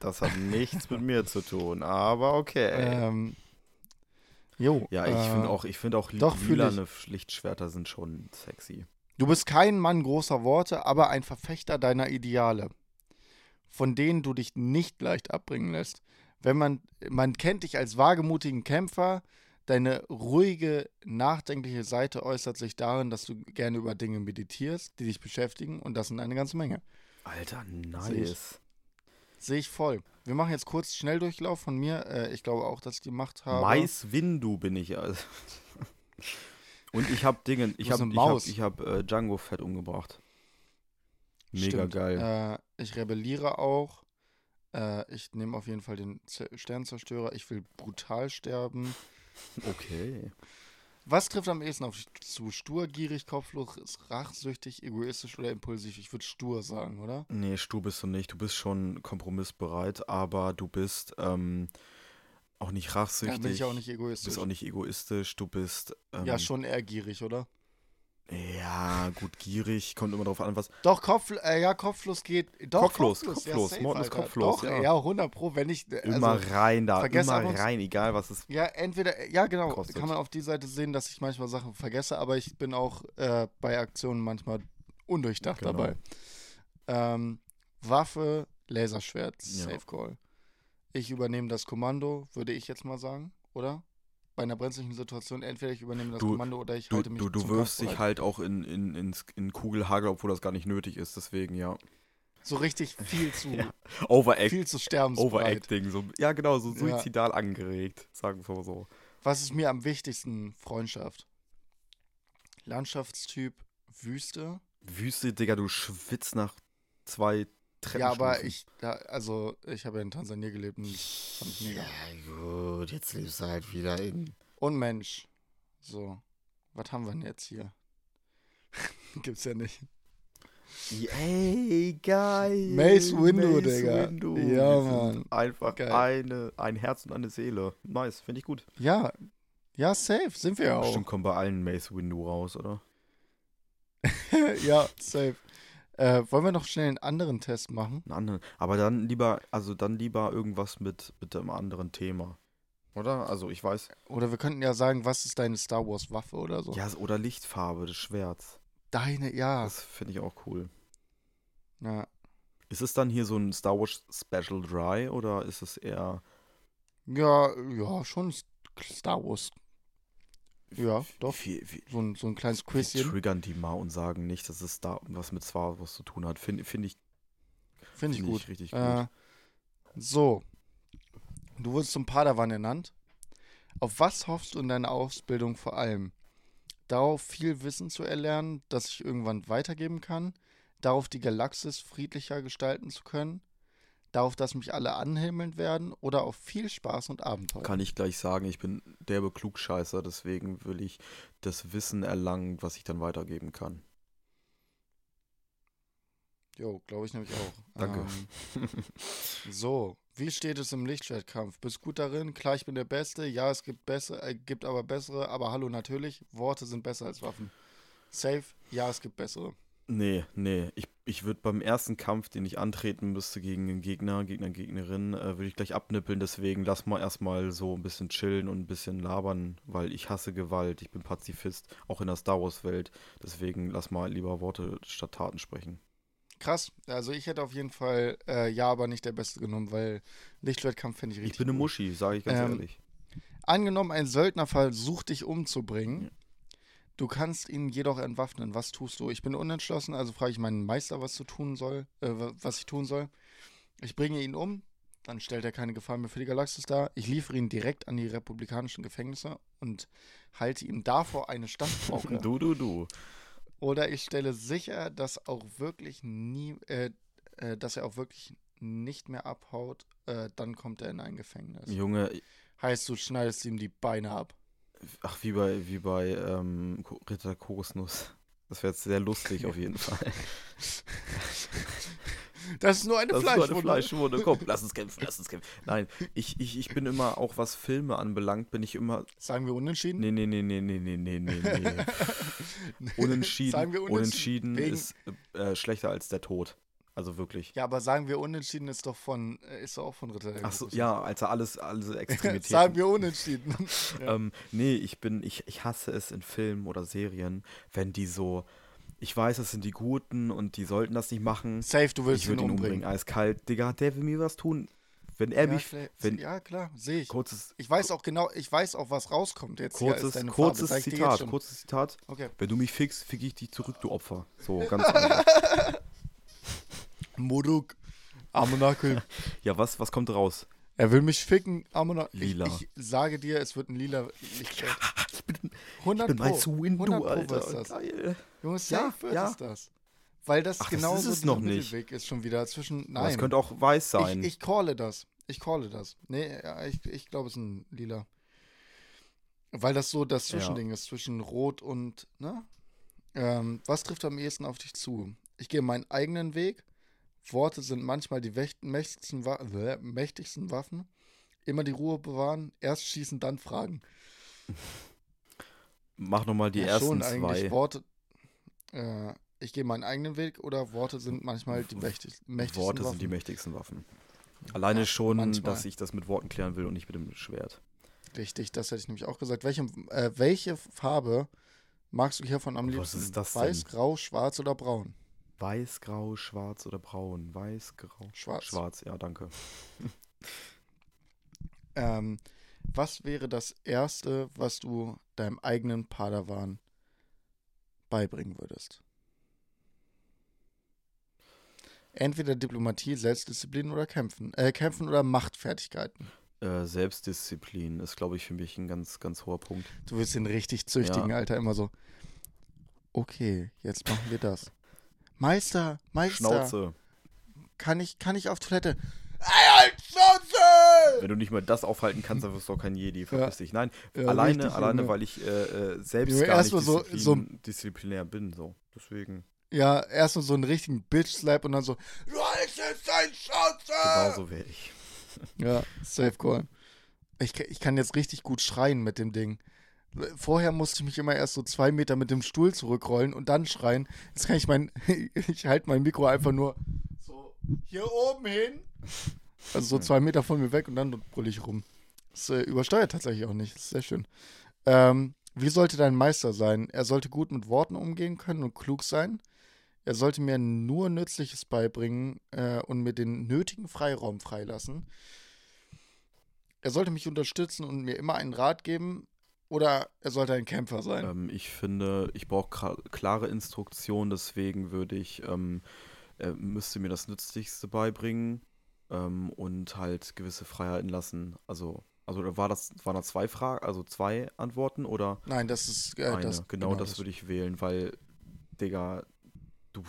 Das hat nichts mit mir zu tun, aber okay. Ähm, jo. ja, ich äh, finde auch, ich finde auch doch, lilane Lichtschwerter sind schon sexy. Du bist kein Mann großer Worte, aber ein Verfechter deiner Ideale, von denen du dich nicht leicht abbringen lässt. Wenn man, man kennt dich als wagemutigen Kämpfer, deine ruhige, nachdenkliche Seite äußert sich darin, dass du gerne über Dinge meditierst, die dich beschäftigen und das sind eine ganze Menge. Alter, nice. Sehe ich voll. Wir machen jetzt kurz Schnelldurchlauf von mir. Äh, ich glaube auch, dass ich die Macht habe. Mais Windu bin ich. Also. Und ich habe Dinge, ich habe ich hab, Maus. ich hab, äh, Django Fett umgebracht. Mega Stimmt. geil. Äh, ich rebelliere auch. Äh, ich nehme auf jeden Fall den Z Sternzerstörer. Ich will brutal sterben. Okay. Was trifft am ehesten auf dich zu? Stur, gierig, kopflos, rachsüchtig, egoistisch oder impulsiv? Ich würde stur sagen, oder? Nee, Stu bist du nicht. Du bist schon kompromissbereit, aber du bist ähm, auch nicht Ja, rachsüchtig. bin ich auch nicht Du egoistisch. bist auch nicht egoistisch. Du bist. Ähm, ja, schon eher gierig, oder? Ja, gut, gierig. Kommt immer drauf an, was. Doch, Kopf, äh, ja, kopflos geht. Doch, Kopflos, ja, kopflos. safe, Morten ist kopflos, Doch, ja. ja, 100 Pro, wenn ich. äh, Immer Also, rein da. Immer rein, egal was es. ja, entweder, ja, genau, Kostet. kann man auf die Seite sehen, dass ich manchmal Sachen vergesse, aber ich bin auch äh, bei Aktionen manchmal undurchdacht Genau. dabei. Ähm, Waffe, Laserschwert, Ja. Safe Call. Ich übernehme das Kommando, würde ich jetzt mal sagen, oder? Bei einer brenzlichen Situation, entweder ich übernehme das Du- Kommando oder ich Du, halte mich du, du wirfst dich halt auch in, in, ins, in Kugelhagel, obwohl das gar nicht nötig ist, deswegen ja. So richtig viel zu, <laughs> Ja. Overact, viel zu sterbensbereit. Overacting, so, ja genau, so Ja. suizidal angeregt, sagen wir mal so. Was ist mir am wichtigsten? Freundschaft. Landschaftstyp, Wüste. Wüste, Digga, du schwitzt nach zwei Treppen. Ja, aber ich, da, also ich habe ja in Tansania gelebt und ich fand ich mega. gut, jetzt lebst du halt wieder in. Und Mensch. So, was haben wir denn jetzt hier? <laughs> Gibt's ja nicht. Ey, geil. Mace Windu, Digga. Windu. Ja, Mann. Einfach Geil. eine, ein Herz und eine Seele. Nice, finde ich gut. Ja, ja, safe, sind wir ja auch. Bestimmt kommen bei allen Mace Windu raus, oder? <laughs> ja, safe. Äh, wollen wir noch schnell einen anderen Test machen? Einen anderen. Aber dann lieber, also dann lieber irgendwas mit, mit einem anderen Thema. Oder? Also ich weiß. Oder wir könnten ja sagen, was ist deine Star Wars Waffe oder so? Ja, oder Lichtfarbe des Schwerts. Deine, ja. Das finde ich auch cool. ja. Ist es dann hier so ein Star Wars Special Dry oder ist es eher. Ja, ja, schon Star Wars. Ja, doch. Wir, wir, So ein, so ein kleines Quizchen. triggern die mal und sagen nicht, dass es da was mit Star Wars zu tun hat. Finde find ich, Finde ich find gut. richtig gut. Äh, so. Du wurdest zum Padawan ernannt. Auf was hoffst du in deiner Ausbildung vor allem? Darauf viel Wissen zu erlernen, das ich irgendwann weitergeben kann? Darauf die Galaxis friedlicher gestalten zu können? Darauf, dass mich alle anhimmeln werden? Oder auf viel Spaß und Abenteuer? Kann ich gleich sagen, ich bin derbe Klugscheißer, deswegen will ich das Wissen erlangen, was ich dann weitergeben kann. Jo, glaube ich nämlich auch. Danke. Ähm, so, wie steht es im Lichtschwertkampf? Bist gut darin? Klar, ich bin der Beste. Ja, es gibt bessere, äh, gibt aber bessere. Aber hallo, natürlich. Worte sind besser als Waffen. Safe? Ja, es gibt bessere. Nee, nee. Ich, ich würde beim ersten Kampf, den ich antreten müsste gegen einen Gegner, Gegner, Gegnerin, äh, würde ich gleich abnippeln. Deswegen lass mal erstmal so ein bisschen chillen und ein bisschen labern, weil ich hasse Gewalt. Ich bin Pazifist, auch in der Star Wars-Welt. Deswegen lass mal lieber Worte statt Taten sprechen. Krass. Also ich hätte auf jeden Fall äh, ja, aber nicht der Beste genommen, weil Lichtschwertkampf finde ich richtig Ich bin eine. Muschi, sage ich ganz Ähm, ehrlich. Angenommen, ein Söldner versucht dich umzubringen. Du kannst ihn jedoch entwaffnen. Was tust du? Ich bin unentschlossen, also frage ich meinen Meister, was zu tun soll, äh, wa- was ich tun soll. Ich bringe ihn um, dann stellt er keine Gefahr mehr für die Galaxis dar. Ich liefere ihn direkt an die republikanischen Gefängnisse und halte ihm davor eine Standpauke. <laughs> Du, du, du. Oder ich stelle sicher, dass auch wirklich nie, äh, äh, dass er auch wirklich nicht mehr abhaut, äh, dann kommt er in ein Gefängnis. Junge, Heißt, du schneidest ihm die Beine ab. Ach, wie bei, wie bei ähm, Ritter Kosnuss. Das wäre jetzt sehr lustig auf jeden Fall. <laughs> Das ist nur eine das Fleischwunde. Komm, lass uns kämpfen, lass uns kämpfen. Nein, ich, ich, ich bin immer, auch was Filme anbelangt, bin ich immer. Sagen wir unentschieden? Nee, nee, nee, nee, nee, nee, nee, nee. <laughs> unentschieden. Sagen wir unentschieden. Unentschieden ist äh, schlechter als der Tod. Also wirklich. Ja, aber sagen wir unentschieden ist doch von, äh, ist doch auch von Ritter Ach so, ja, also alles, alles <laughs> Extremitäten. Sagen wir unentschieden. <laughs> ja. Ähm, nee, ich bin, ich, ich hasse es in Filmen oder Serien, wenn die so, ich weiß, das sind die Guten und die sollten das nicht machen. Safe, du willst Ich würde ihn umbringen, eiskalt. Digga, der will mir was tun. Wenn er Ja, mich, klar, wenn, ja, klar, sehe ich. kurzes, Ich weiß auch genau, ich weiß auch, was rauskommt jetzt. Hier ist kurzes, deine kurzes Zitat, kurzes Zitat. Okay. Wenn du mich fickst, fick ich dich zurück, du Opfer. So, <laughs> ganz Moduk, Amonakel. <laughs> Ja, was, was kommt raus? Er will mich ficken, Amonakel. Lila. Ich, ich sage dir, es wird ein lila Lichtschwert. <laughs> Ich bin, 100 ich bin Pro. zu 100 Windu, Pro Alter. wird's das. Geil. Junge, Ja, wird ja. es das. Weil das Ach, das genau ist so nicht. Mittelweg ist schon wieder zwischen. Aber Nein. Es könnte auch weiß sein. Ich, ich calle das. Ich calle das. Nee, ja, ich, ich glaube, es ist ein lila. Weil das so das Ja. Zwischending ist zwischen Rot und, ne? Ähm, was trifft am ehesten auf dich zu? Ich gehe meinen eigenen Weg. Worte sind manchmal die mächtigsten, mächtigsten Waffen. Immer die Ruhe bewahren. Erst schießen, dann fragen. <laughs> Mach nochmal die Ja, ersten schon eigentlich. zwei. Worte. Äh, ich gehe meinen eigenen Weg oder Worte sind manchmal die mächtig, mächtigsten Worte Waffen. sind die mächtigsten Waffen. Alleine Ja, schon, manchmal. dass ich das mit Worten klären will und nicht mit dem Schwert. Richtig, das hätte ich nämlich auch gesagt. Welche, äh, welche Farbe magst du hiervon am Was liebsten? ist das Weiß, denn? grau, schwarz oder braun? Weiß, grau, schwarz oder braun? Weiß, grau. Schwarz. Schwarz, ja, danke. <laughs> Ähm, was wäre das Erste, was du deinem eigenen Padawan beibringen würdest? Entweder Diplomatie, Selbstdisziplin oder Kämpfen. Äh, Kämpfen oder Machtfertigkeiten. Äh, Selbstdisziplin ist, glaube ich, für mich ein ganz, ganz hoher Punkt. Du willst den richtig züchtigen, Ja. Alter, immer so. Okay, jetzt machen wir das. Meister, Meister, Schnauze. kann ich, kann ich auf Toilette? Ey, halt Schnauze! Wenn du nicht mal das aufhalten kannst, dann wirst du auch kein Jedi. Verpiss dich. Nein, Ja, alleine, richtig, alleine, Junge. weil ich äh, äh, selbst Junge, gar nicht so- disziplin, so- disziplinär bin. So. Deswegen. Ja, erstmal so einen richtigen Bitch-Slap und dann so, du hältst jetzt dein Schnauze! Genau so wäre ich. Ja, safe call. Ich, ich kann jetzt richtig gut schreien mit dem Ding. Vorher musste ich mich immer erst so zwei Meter mit dem Stuhl zurückrollen und dann schreien. Jetzt kann ich mein, <laughs> ich halte mein Mikro einfach nur so hier oben hin. Also so zwei Meter von mir weg und dann brülle ich rum. Das äh, übersteuert tatsächlich auch nicht. Das ist sehr schön. Ähm, wie sollte dein Meister sein? Er sollte gut mit Worten umgehen können und klug sein. Er sollte mir nur Nützliches beibringen äh, und mir den nötigen Freiraum freilassen. Er sollte mich unterstützen und mir immer einen Rat geben. Oder er sollte ein Kämpfer sein. Ähm, ich finde, ich brauche klare Instruktionen, deswegen würde ich, ähm, er müsste mir das Nützlichste beibringen ähm, und halt gewisse Freiheiten lassen. Also, also war das, waren da zwei Fragen, also zwei Antworten oder Nein, das ist äh, eine? das. genau, das würde ich wählen, weil, Digga, du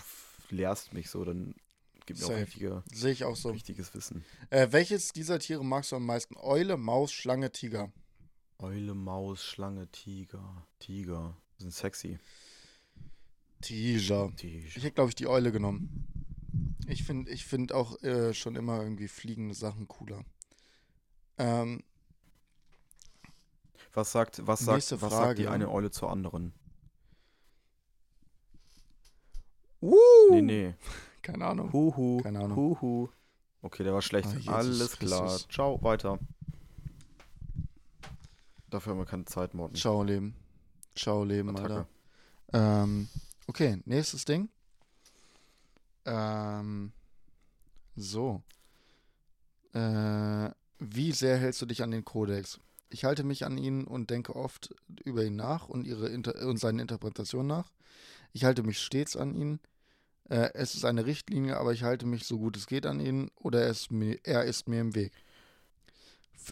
lehrst mich so, dann gib mir auch richtige, Sehe ich auch so. richtiges Wissen. Äh, welches dieser Tiere magst du am meisten? Eule, Maus, Schlange, Tiger. Eule, Maus, Schlange, Tiger. Tiger. Sind sexy. Tiger. Tiger. Ich hätte, glaube ich, die Eule genommen. Ich finde ich find auch äh, schon immer irgendwie fliegende Sachen cooler. Ähm, Was sagt, was sagt, was sagt die eine Eule zur anderen? uh, Nee, nee. <laughs> Keine Ahnung. Huhu. Keine Ahnung. Huhu. Okay, der war schlecht. Ah, Jesus Alles klar. Ciao, weiter. Dafür haben wir keine Zeit, Morten. Ciao, Leben. Ciao, Leben, Attacke. Alter. Ähm, okay, nächstes Ding. Ähm, so. Äh, wie sehr hältst du dich an den Kodex? Ich halte mich an ihn und denke oft über ihn nach und, ihre Inter und seine Interpretation nach. Ich halte mich stets an ihn. Äh, es ist eine Richtlinie, aber ich halte mich so gut es geht an ihn oder er ist mir, er ist mir im Weg.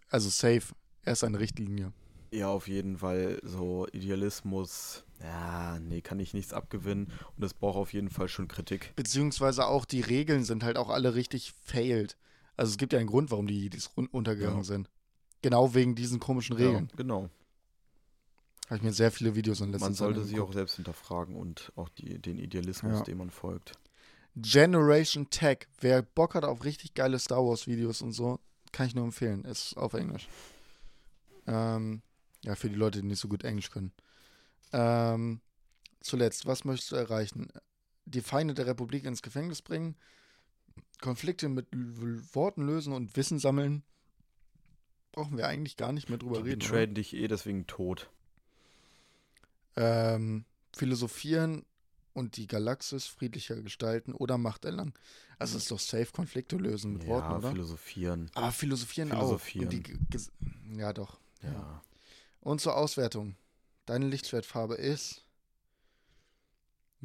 Also safe, er ist eine Richtlinie. Ja, auf jeden Fall so Idealismus. Ja, nee, kann ich nichts abgewinnen. Und es braucht auf jeden Fall schon Kritik. Beziehungsweise auch die Regeln sind halt auch alle richtig failed. Also es gibt ja einen Grund, warum die Jedis untergegangen Ja. sind. Genau wegen diesen komischen Regeln. Ja, genau. Habe ich mir sehr viele Videos in letzter Man Zeit sollte sich auch selbst hinterfragen und auch die, den Idealismus, Ja. dem man folgt. Generation Tech. Wer Bock hat auf richtig geile Star Wars Videos und so, kann ich nur empfehlen. Ist auf Englisch. Ähm, ja, für die Leute, die nicht so gut Englisch können. Ähm, zuletzt, was möchtest du erreichen? Die Feinde der Republik ins Gefängnis bringen, Konflikte mit Worten lösen und Wissen sammeln. Brauchen wir eigentlich gar nicht mehr drüber Die reden. oder? betrayen dich eh deswegen tot. ähm, philosophieren und die Galaxis friedlicher gestalten oder Macht erlangen. Also es ist doch safe Konflikte lösen mit ja, Worten, oder? philosophieren. Aber philosophieren, Philosophieren. auch. Die, ja, doch. Ja. Und zur Auswertung. Deine Lichtschwertfarbe ist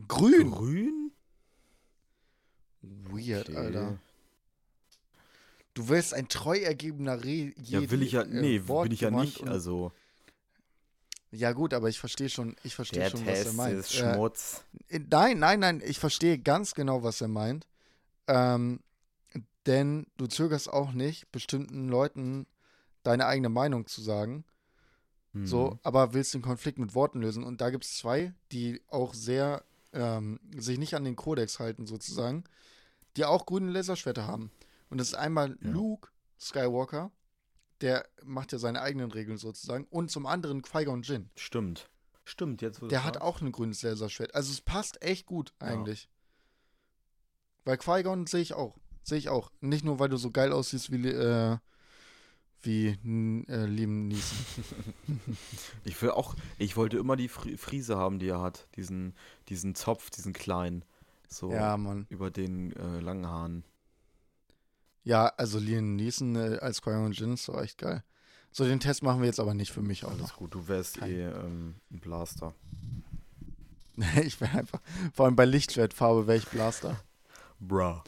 grün. Grün? Weird, Okay. Alter. Du willst ein treu ergebener Re Ja, will ich ja, äh, nee, bin ich ja nicht. Also, Ja gut, aber ich verstehe schon, ich verstehe schon, was er Test meint. ist Äh, Schmutz. Äh, Nein, nein, nein, ich verstehe ganz genau, was er meint. Ähm, denn du zögerst auch nicht, bestimmten Leuten deine eigene Meinung zu sagen. So, Mhm. aber willst den Konflikt mit Worten lösen. Und da gibt es zwei, die auch sehr ähm, sich nicht an den Kodex halten, sozusagen, die auch grüne Laserschwerter haben. Und das ist einmal Ja. Luke Skywalker, der macht ja seine eigenen Regeln sozusagen, und zum anderen Qui-Gon Jinn. Stimmt. Stimmt, jetzt Der hat auch ein grünes Laserschwert. Also es passt echt gut eigentlich. Weil Qui-Gon sehe ich auch. Sehe ich auch. Nicht nur, weil du so geil aussiehst wie, äh, wie äh, Liam Neeson. <laughs> Ich will auch, ich wollte immer die Fri Friese haben, die er hat. Diesen, diesen Zopf, diesen kleinen. So Ja, Mann. über den äh, langen Haaren. Ja, also Liam Neeson äh, als Qui-Gon Jinn ist doch echt geil. So, den Test machen wir jetzt aber nicht für mich auch Alles noch. gut, du wärst Kein- eh ähm, ein Blaster. <laughs> ich wäre einfach, vor allem bei Lichtschwertfarbe wäre ich Blaster. Bruh.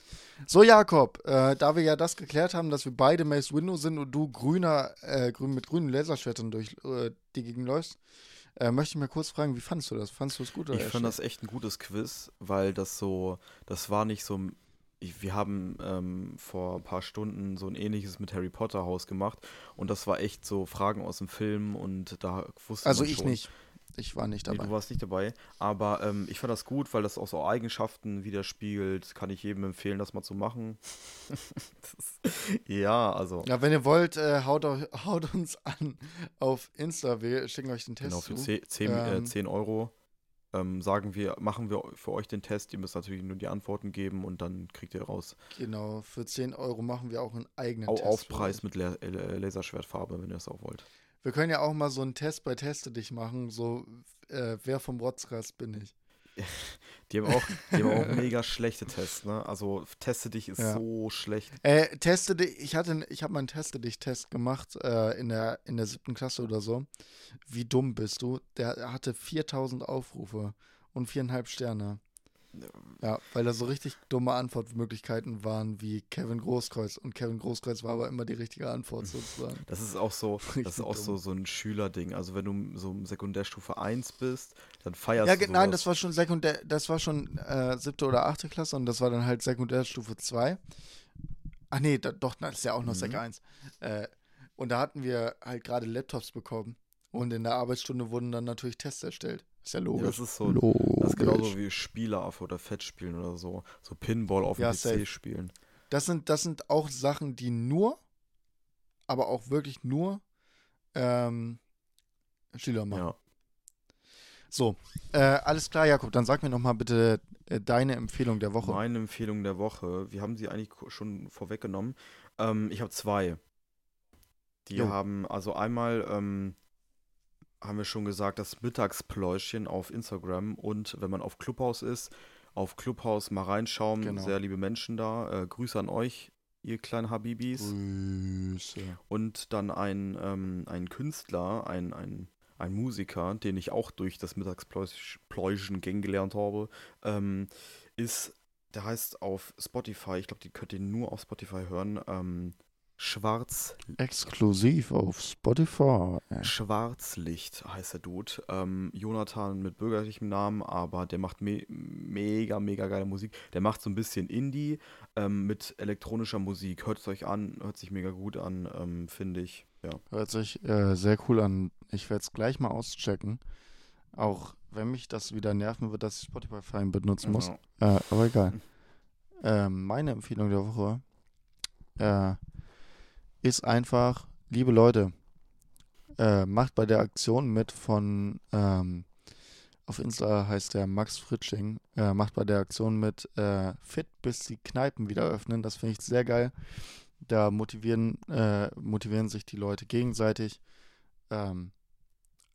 So, Jakob, äh, da wir ja das geklärt haben, dass wir beide Mace Window sind und du grüner, äh, grün, mit grünen Laserschwertern durch äh, die Gegend läufst, äh, möchte ich mal kurz fragen, wie fandest du das? Fandest du es gut oder Ich fand das echt ein gutes Quiz, weil das so, das war nicht so, ich, wir haben ähm, vor ein paar Stunden so ein ähnliches mit Harry Potter Haus gemacht und das war echt so Fragen aus dem Film und da wusste Also man ich schon. nicht. Ich war nicht Nee, dabei. du warst nicht dabei, aber ähm, ich fand das gut, weil das auch so Eigenschaften widerspiegelt. Kann ich jedem empfehlen, das mal zu machen. <laughs> das, ja, also ja, wenn ihr wollt, äh, haut, haut uns an auf Insta. Wir schicken euch den Test genau für zu. 10, 10, Ähm, äh, 10 Euro ähm, sagen wir, machen wir für euch den Test. Ihr müsst natürlich nur die Antworten geben und dann kriegt ihr raus. Genau, für 10 Euro machen wir auch einen eigenen Au Test. Aufpreis mit La äh, Laserschwertfarbe, wenn ihr das auch wollt. Wir können ja auch mal so einen Test bei Teste dich machen, so äh, wer vom Rotzkast bin ich. <laughs> Die haben auch, die haben auch mega schlechte Tests, ne? Also teste dich ist Ja. so schlecht. Äh, teste dich, ich hatte, ich habe mal einen Teste dich Test gemacht äh, in der in der siebten Klasse oder so. Wie dumm bist du? Der hatte 4000 Aufrufe und viereinhalb Sterne. Ja, weil da so richtig dumme Antwortmöglichkeiten waren wie Kevin Großkreuz und Kevin Großkreuz war aber immer die richtige Antwort sozusagen. Das ist auch so, <laughs> Richtig das ist auch dumm. so, so ein Schülerding. Also wenn du so im Sekundärstufe 1 bist, dann feierst Ja, du ge- nein, sowas. das war schon Sekundär, das war schon äh, siebte oder achte Klasse und das war dann halt Sekundärstufe 2. Ach nee, da, doch, das ist ja auch noch Sek Mhm. 1. Äh, und da hatten wir halt gerade Laptops bekommen und in der Arbeitsstunde wurden dann natürlich Tests erstellt. Ist ja Ja, logisch. das ist so, logisch. das ist genauso wie Spieleaffe oder Fett spielen oder so. So Pinball auf dem Ja, PC safe. spielen. Das sind, das sind auch Sachen, die nur, aber auch wirklich nur ähm, Schüler machen. Ja. So, äh, alles klar, Jakob, dann sag mir noch mal bitte äh, deine Empfehlung der Woche. Meine Empfehlung der Woche, wir haben sie eigentlich schon vorweggenommen. Ähm, ich habe zwei. Die Jo. haben, also einmal ähm, haben wir schon gesagt, das Mittagspläuschen auf Instagram und wenn man auf Clubhouse ist, auf Clubhouse mal reinschauen. Genau. Sehr liebe Menschen da. Äh, Grüße an euch, ihr kleinen Habibis. Grüße. Und dann ein, ähm, ein Künstler, ein, ein, ein Musiker, den ich auch durch das Mittagspläuschen kennengelernt habe, ähm, ist, der heißt auf Spotify, ich glaube, die könnt ihr nur auf Spotify hören, ähm, Schwarz, Exklusiv auf Spotify. Schwarzlicht heißt der Dude. Ähm, Jonathan mit bürgerlichem Namen, aber der macht me mega, mega geile Musik. Der macht so ein bisschen Indie ähm, mit elektronischer Musik. Hört es euch an, hört sich mega gut an, ähm, finde ich. Ja. Hört sich äh, sehr cool an. Ich werde es gleich mal auschecken. Auch wenn mich das wieder nerven wird, dass ich Spotify benutzen muss. Genau. Äh, aber egal. Ähm, meine Empfehlung der Woche äh, ist einfach, liebe Leute, äh, macht bei der Aktion mit von, ähm, auf Insta heißt der Max Fritsching, äh, macht bei der Aktion mit äh, fit, bis die Kneipen wieder öffnen. Das finde ich sehr geil. Da motivieren, äh, motivieren sich die Leute gegenseitig ähm,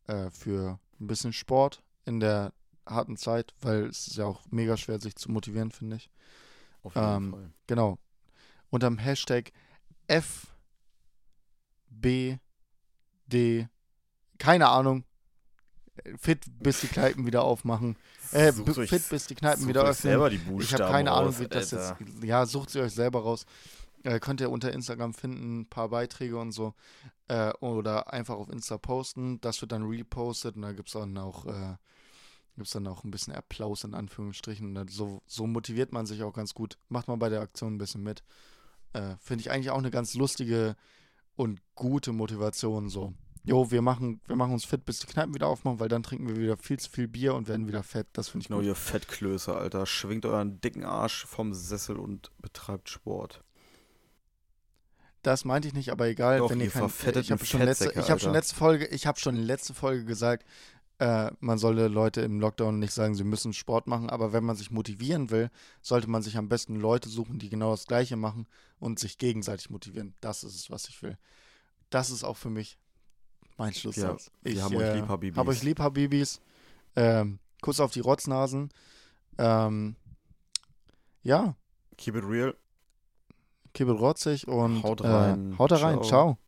äh, für ein bisschen Sport in der harten Zeit, weil es ist ja auch mega schwer, sich zu motivieren, finde ich. Auf jeden Ähm, Fall. Genau. Unterm Hashtag FBD, keine Ahnung, fit bis die Kneipen wieder aufmachen. Äh, b- euch- fit bis die Kneipen wieder öffnen. Ich habe keine Ahnung, raus, wie das Alter. jetzt. Ja, sucht sie euch selber raus. Äh, könnt ihr unter Instagram finden, ein paar Beiträge und so. Äh, oder einfach auf Insta posten. Das wird dann repostet und da gibt es dann auch. Äh, Gibt dann auch ein bisschen Applaus in Anführungsstrichen. Und so, so motiviert man sich auch ganz gut. Macht man bei der Aktion ein bisschen mit. Äh, Finde ich eigentlich auch eine ganz lustige und gute Motivation. So, jo, wir machen, wir machen uns fit, bis die Kneipen wieder aufmachen, weil dann trinken wir wieder viel zu viel Bier und werden wieder fett. Das finde ich Genau, gut. ihr Fettklöße, Alter. Schwingt euren dicken Arsch vom Sessel und betreibt Sport. Das meinte ich nicht, aber egal, Doch, wenn ihr ihr kein, ich habe schon letzte, ich habe schon letzte Folge, ich habe schon letzte Folge gesagt, äh, man solle Leute im Lockdown nicht sagen, sie müssen Sport machen, aber wenn man sich motivieren will, sollte man sich am besten Leute suchen, die genau das Gleiche machen und sich gegenseitig motivieren. Das ist es, was ich will. Das ist auch für mich mein Schlusssatz. wir ich haben euch äh, lieb, Habibis. Hab euch lieb, Habibis. Ähm, Kuss auf die Rotznasen. Ähm, ja, Keep it real. kibbel rotzig und Haut äh, rein. haut da rein. Ciao. Ciao.